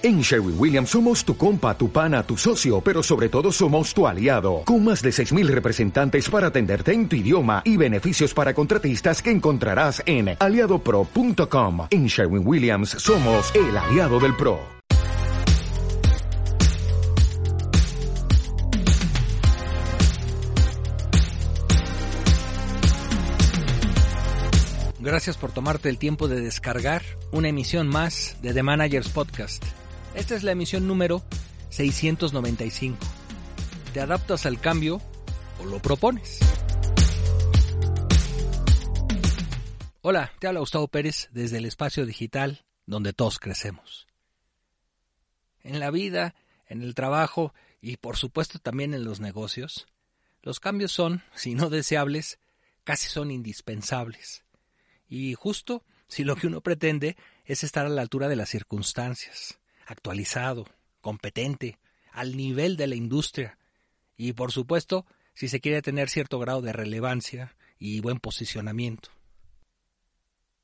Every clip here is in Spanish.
En Sherwin Williams somos tu compa, tu pana, tu socio, pero sobre todo somos tu aliado, con más de 6.000 representantes para atenderte en tu idioma y beneficios para contratistas que encontrarás en aliadopro.com. En Sherwin Williams somos el aliado del PRO. Gracias por tomarte el tiempo de descargar una emisión más de The Managers Podcast. Esta es la emisión número 695. ¿Te adaptas al cambio o lo propones? Hola, te habla Gustavo Pérez desde el espacio digital donde todos crecemos. En la vida, en el trabajo y por supuesto también en los negocios, los cambios son, si no deseables, casi son indispensables. Y justo si lo que uno pretende es estar a la altura de las circunstancias, actualizado, competente, al nivel de la industria y, por supuesto, si se quiere tener cierto grado de relevancia y buen posicionamiento.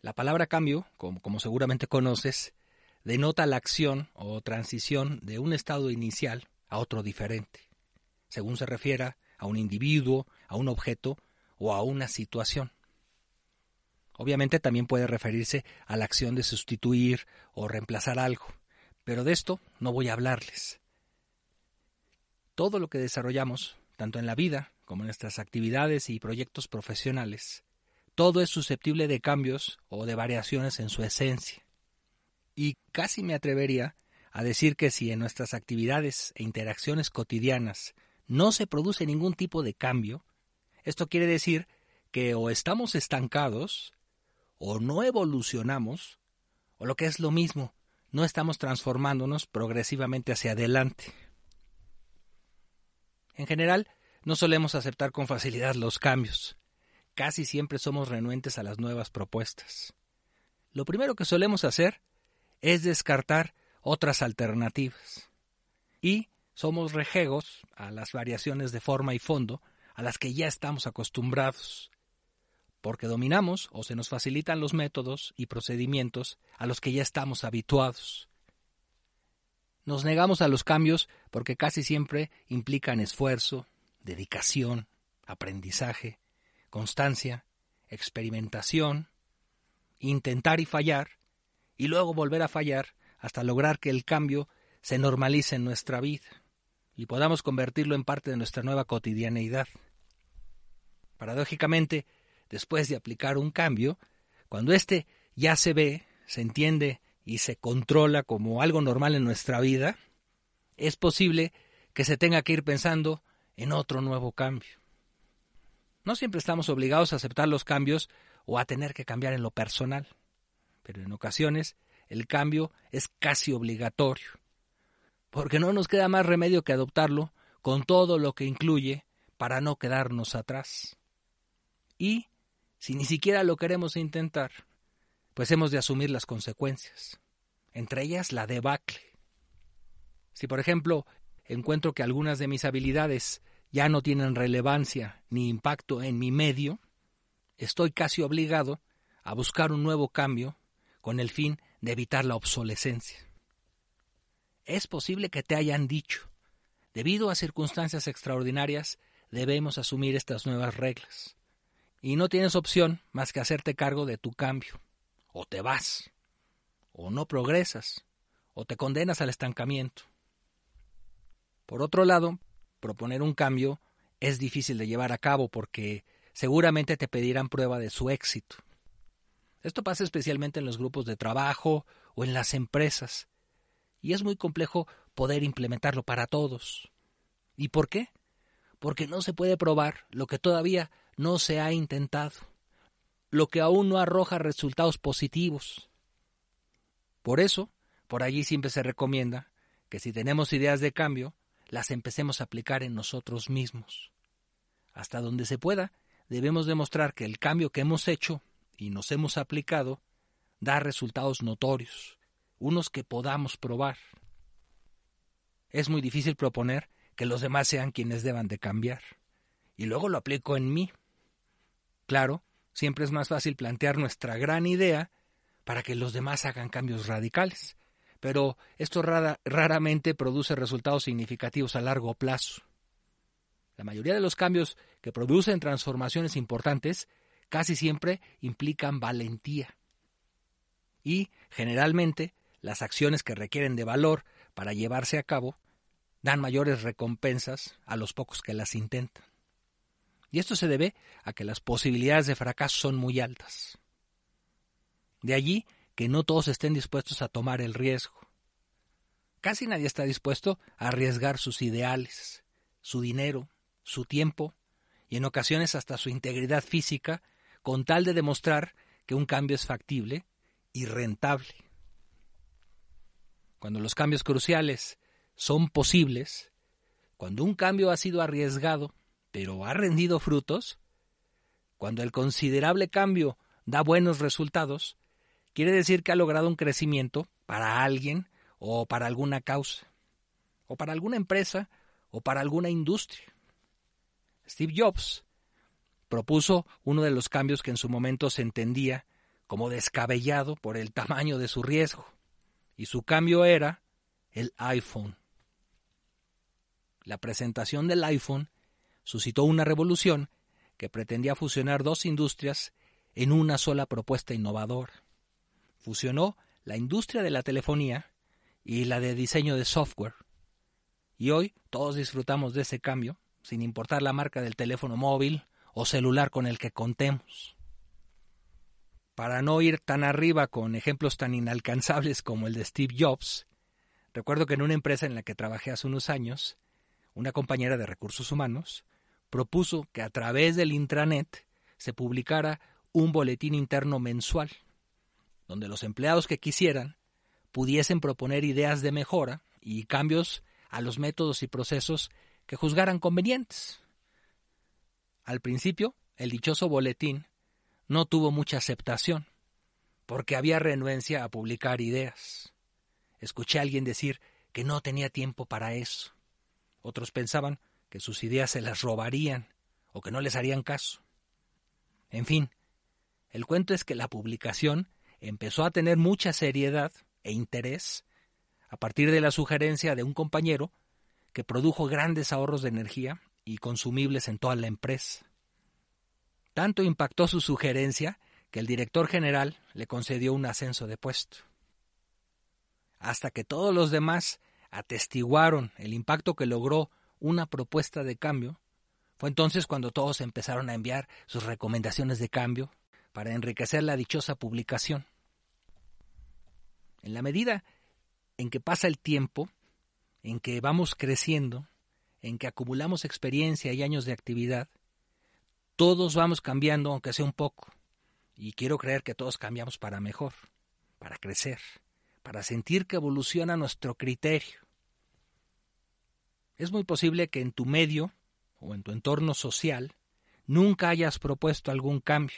La palabra cambio, como, seguramente conoces, denota la acción o transición de un estado inicial a otro diferente, según se refiera a un individuo, a un objeto o a una situación. Obviamente también puede referirse a la acción de sustituir o reemplazar algo, pero de esto no voy a hablarles. Todo lo que desarrollamos, tanto en la vida como en nuestras actividades y proyectos profesionales, todo es susceptible de cambios o de variaciones en su esencia. Y casi me atrevería a decir que si en nuestras actividades e interacciones cotidianas no se produce ningún tipo de cambio, esto quiere decir que o estamos estancados o no evolucionamos, o lo que es lo mismo, no estamos transformándonos progresivamente hacia adelante. En general, no solemos aceptar con facilidad los cambios. Casi siempre somos renuentes a las nuevas propuestas. Lo primero que solemos hacer es descartar otras alternativas. Y somos rejegos a las variaciones de forma y fondo a las que ya estamos acostumbrados porque dominamos o se nos facilitan los métodos y procedimientos a los que ya estamos habituados. Nos negamos a los cambios porque casi siempre implican esfuerzo, dedicación, aprendizaje, constancia, experimentación, intentar y fallar, y luego volver a fallar hasta lograr que el cambio se normalice en nuestra vida y podamos convertirlo en parte de nuestra nueva cotidianeidad. Paradójicamente, después de aplicar un cambio, cuando éste ya se ve, se entiende y se controla como algo normal en nuestra vida, es posible que se tenga que ir pensando en otro nuevo cambio. No siempre estamos obligados a aceptar los cambios o a tener que cambiar en lo personal, pero en ocasiones el cambio es casi obligatorio, porque no nos queda más remedio que adoptarlo con todo lo que incluye para no quedarnos atrás. Y si ni siquiera lo queremos intentar, pues hemos de asumir las consecuencias, entre ellas la debacle. Si, por ejemplo, encuentro que algunas de mis habilidades ya no tienen relevancia ni impacto en mi medio, estoy casi obligado a buscar un nuevo cambio con el fin de evitar la obsolescencia. Es posible que te hayan dicho, debido a circunstancias extraordinarias, debemos asumir estas nuevas reglas y no tienes opción más que hacerte cargo de tu cambio. O te vas, o no progresas, o te condenas al estancamiento. Por otro lado, proponer un cambio es difícil de llevar a cabo porque seguramente te pedirán prueba de su éxito. Esto pasa especialmente en los grupos de trabajo o en las empresas, y es muy complejo poder implementarlo para todos. ¿Y por qué? Porque no se puede probar lo que todavía no se ha intentado, lo que aún no arroja resultados positivos. Por eso, por allí siempre se recomienda que si tenemos ideas de cambio, las empecemos a aplicar en nosotros mismos. Hasta donde se pueda, debemos demostrar que el cambio que hemos hecho y nos hemos aplicado da resultados notorios, unos que podamos probar. Es muy difícil proponer que los demás sean quienes deban de cambiar. Y luego lo aplico en mí. Claro, siempre es más fácil plantear nuestra gran idea para que los demás hagan cambios radicales. pero esto raramente produce resultados significativos a largo plazo. La mayoría de los cambios que producen transformaciones importantes casi siempre implican valentía. Y, generalmente, las acciones que requieren de valor para llevarse a cabo dan mayores recompensas a los pocos que las intentan. Y esto se debe a que las posibilidades de fracaso son muy altas. De allí que no todos estén dispuestos a tomar el riesgo. Casi nadie está dispuesto a arriesgar sus ideales, su dinero, su tiempo y en ocasiones hasta su integridad física con tal de demostrar que un cambio es factible y rentable. Cuando los cambios cruciales son posibles, cuando un cambio ha sido arriesgado pero ha rendido frutos, cuando el considerable cambio da buenos resultados, quiere decir que ha logrado un crecimiento para alguien o para alguna causa, o para alguna empresa o para alguna industria. Steve Jobs propuso uno de los cambios que en su momento se entendía como descabellado por el tamaño de su riesgo, y su cambio era el iPhone. La presentación del iPhone suscitó una revolución que pretendía fusionar dos industrias en una sola propuesta innovadora. Fusionó la industria de la telefonía y la de diseño de software. Y hoy todos disfrutamos de ese cambio, sin importar la marca del teléfono móvil o celular con el que contemos. Para no ir tan arriba con ejemplos tan inalcanzables como el de Steve Jobs, recuerdo que en una empresa en la que trabajé hace unos años, una compañera de recursos humanos propuso que a través del intranet se publicara un boletín interno mensual, donde los empleados que quisieran pudiesen proponer ideas de mejora y cambios a los métodos y procesos que juzgaran convenientes. Al principio, el dichoso boletín no tuvo mucha aceptación, porque había renuencia a publicar ideas. Escuché a alguien decir que no tenía tiempo para eso. Otros pensaban que sus ideas se las robarían o que no les harían caso. En fin, el cuento es que la publicación empezó a tener mucha seriedad e interés a partir de la sugerencia de un compañero que produjo grandes ahorros de energía y consumibles en toda la empresa. Tanto impactó su sugerencia que el director general le concedió un ascenso de puesto. Hasta que todos los demás atestiguaron el impacto que logró una propuesta de cambio, fue entonces cuando todos empezaron a enviar sus recomendaciones de cambio para enriquecer la dichosa publicación. En la medida en que pasa el tiempo, en que vamos creciendo, en que acumulamos experiencia y años de actividad, todos vamos cambiando, aunque sea un poco. Y quiero creer que todos cambiamos para mejor, para crecer, para sentir que evoluciona nuestro criterio, es muy posible que en tu medio o en tu entorno social nunca hayas propuesto algún cambio.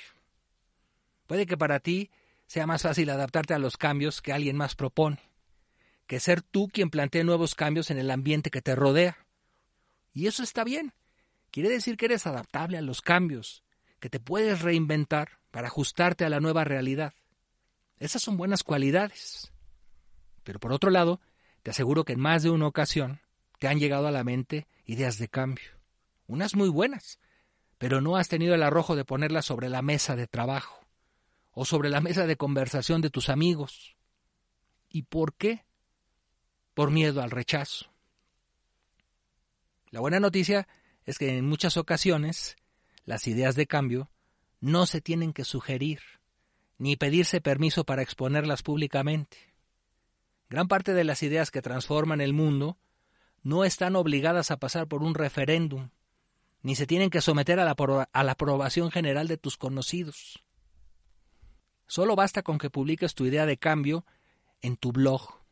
Puede que para ti sea más fácil adaptarte a los cambios que alguien más propone, que ser tú quien plantee nuevos cambios en el ambiente que te rodea. Y eso está bien. Quiere decir que eres adaptable a los cambios, que te puedes reinventar para ajustarte a la nueva realidad. Esas son buenas cualidades. Pero por otro lado, te aseguro que en más de una ocasión te han llegado a la mente ideas de cambio, unas muy buenas, pero no has tenido el arrojo de ponerlas sobre la mesa de trabajo o sobre la mesa de conversación de tus amigos. ¿Y por qué? Por miedo al rechazo. La buena noticia es que en muchas ocasiones las ideas de cambio no se tienen que sugerir ni pedirse permiso para exponerlas públicamente. Gran parte de las ideas que transforman el mundo no están obligadas a pasar por un referéndum, ni se tienen que someter a la, a la aprobación general de tus conocidos. Solo basta con que publiques tu idea de cambio en tu blog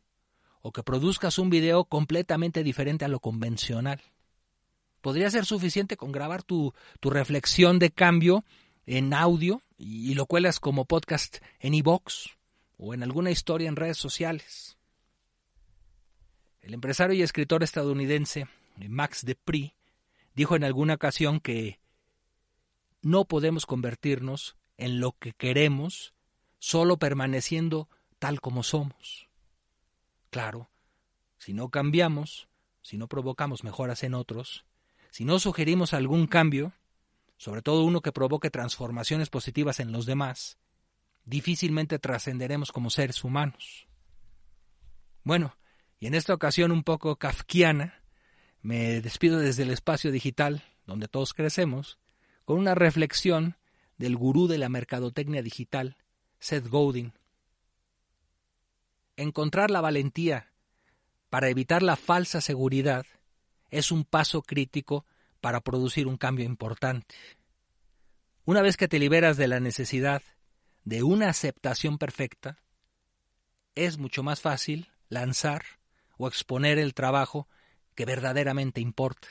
o que produzcas un video completamente diferente a lo convencional. Podría ser suficiente con grabar tu, tu reflexión de cambio en audio y, lo cuelas como podcast en iVoox o en alguna historia en redes sociales. El empresario y escritor estadounidense Max de Prix dijo en alguna ocasión que no podemos convertirnos en lo que queremos solo permaneciendo tal como somos. Claro, si no cambiamos, si no provocamos mejoras en otros, si no sugerimos algún cambio, sobre todo uno que provoque transformaciones positivas en los demás, difícilmente trascenderemos como seres humanos. Bueno, y en esta ocasión un poco kafkiana, me despido desde el espacio digital, donde todos crecemos, con una reflexión del gurú de la mercadotecnia digital, Seth Godin. Encontrar la valentía para evitar la falsa seguridad es un paso crítico para producir un cambio importante. Una vez que te liberas de la necesidad de una aceptación perfecta, es mucho más fácil lanzar o exponer el trabajo que verdaderamente importa.